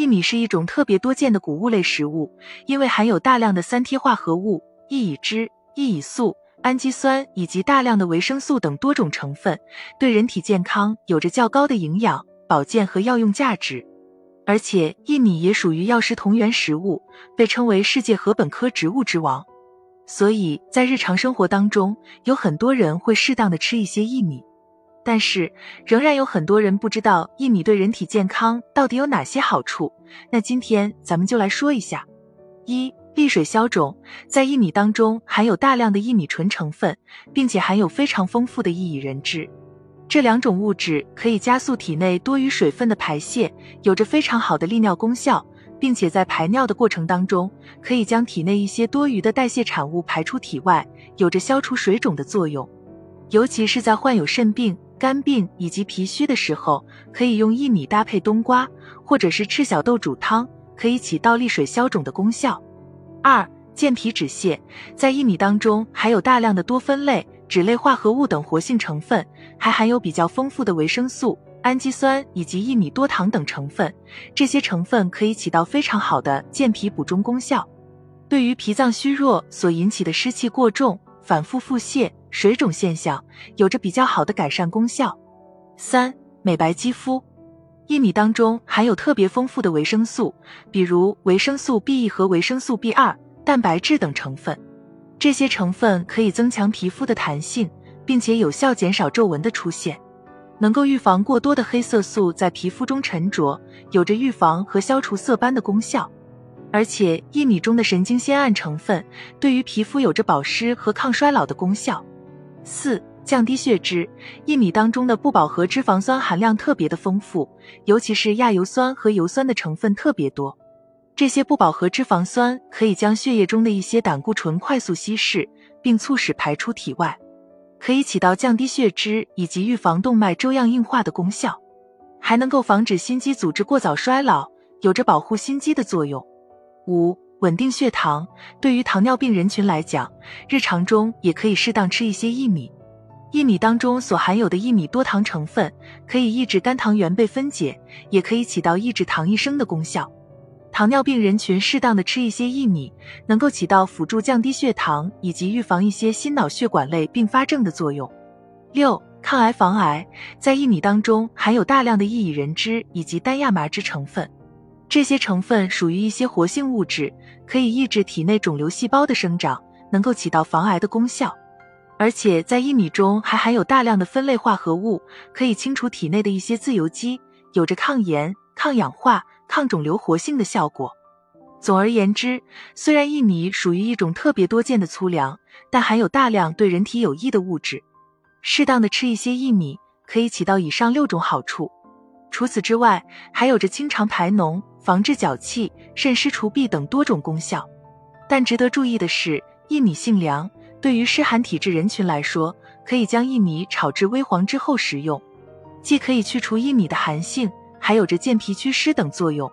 薏米是一种特别多见的谷物类食物，因为含有大量的三萜化合物、薏苡汁、薏苡素、氨基酸以及大量的维生素等多种成分，对人体健康有着较高的营养、保健和药用价值。而且，薏米也属于药食同源食物，被称为世界禾本科植物之王。所以在日常生活当中，有很多人会适当的吃一些薏米。但是，仍然有很多人不知道薏米对人体健康到底有哪些好处。那今天咱们就来说一下：一、利水消肿。在薏米当中含有大量的薏米醇成分，并且含有非常丰富的薏苡仁质，这两种物质可以加速体内多余水分的排泄，有着非常好的利尿功效，并且在排尿的过程当中，可以将体内一些多余的代谢产物排出体外，有着消除水肿的作用。尤其是在患有肾病。肝病以及脾虚的时候，可以用薏米搭配冬瓜或者是赤小豆煮汤，可以起到利水消肿的功效。二、健脾止泻，在薏米当中含有大量的多酚类、脂类化合物等活性成分，还含有比较丰富的维生素、氨基酸以及薏米多糖等成分，这些成分可以起到非常好的健脾补中功效。对于脾脏虚弱所引起的湿气过重、反复腹泻。水肿现象有着比较好的改善功效。三、美白肌肤，薏米当中含有特别丰富的维生素，比如维生素 B 一和维生素 B 二、蛋白质等成分。这些成分可以增强皮肤的弹性，并且有效减少皱纹的出现，能够预防过多的黑色素在皮肤中沉着，有着预防和消除色斑的功效。而且薏米中的神经酰胺成分对于皮肤有着保湿和抗衰老的功效。四、降低血脂。薏米当中的不饱和脂肪酸含量特别的丰富，尤其是亚油酸和油酸的成分特别多。这些不饱和脂肪酸可以将血液中的一些胆固醇快速稀释，并促使排出体外，可以起到降低血脂以及预防动脉粥样硬化的功效，还能够防止心肌组织过早衰老，有着保护心肌的作用。五。稳定血糖，对于糖尿病人群来讲，日常中也可以适当吃一些薏米。薏米当中所含有的薏米多糖成分，可以抑制肝糖原被分解，也可以起到抑制糖异生的功效。糖尿病人群适当的吃一些薏米，能够起到辅助降低血糖以及预防一些心脑血管类并发症的作用。六、抗癌防癌，在薏米当中含有大量的薏苡仁汁以及单亚麻质成分。这些成分属于一些活性物质，可以抑制体内肿瘤细胞的生长，能够起到防癌的功效。而且在薏米中还含有大量的酚类化合物，可以清除体内的一些自由基，有着抗炎、抗氧化、抗肿瘤活性的效果。总而言之，虽然薏米属于一种特别多见的粗粮，但含有大量对人体有益的物质。适当的吃一些薏米，可以起到以上六种好处。除此之外，还有着清肠排脓。防治脚气、渗湿除痹等多种功效，但值得注意的是，薏米性凉，对于湿寒体质人群来说，可以将薏米炒至微黄之后食用，既可以去除薏米的寒性，还有着健脾祛湿等作用。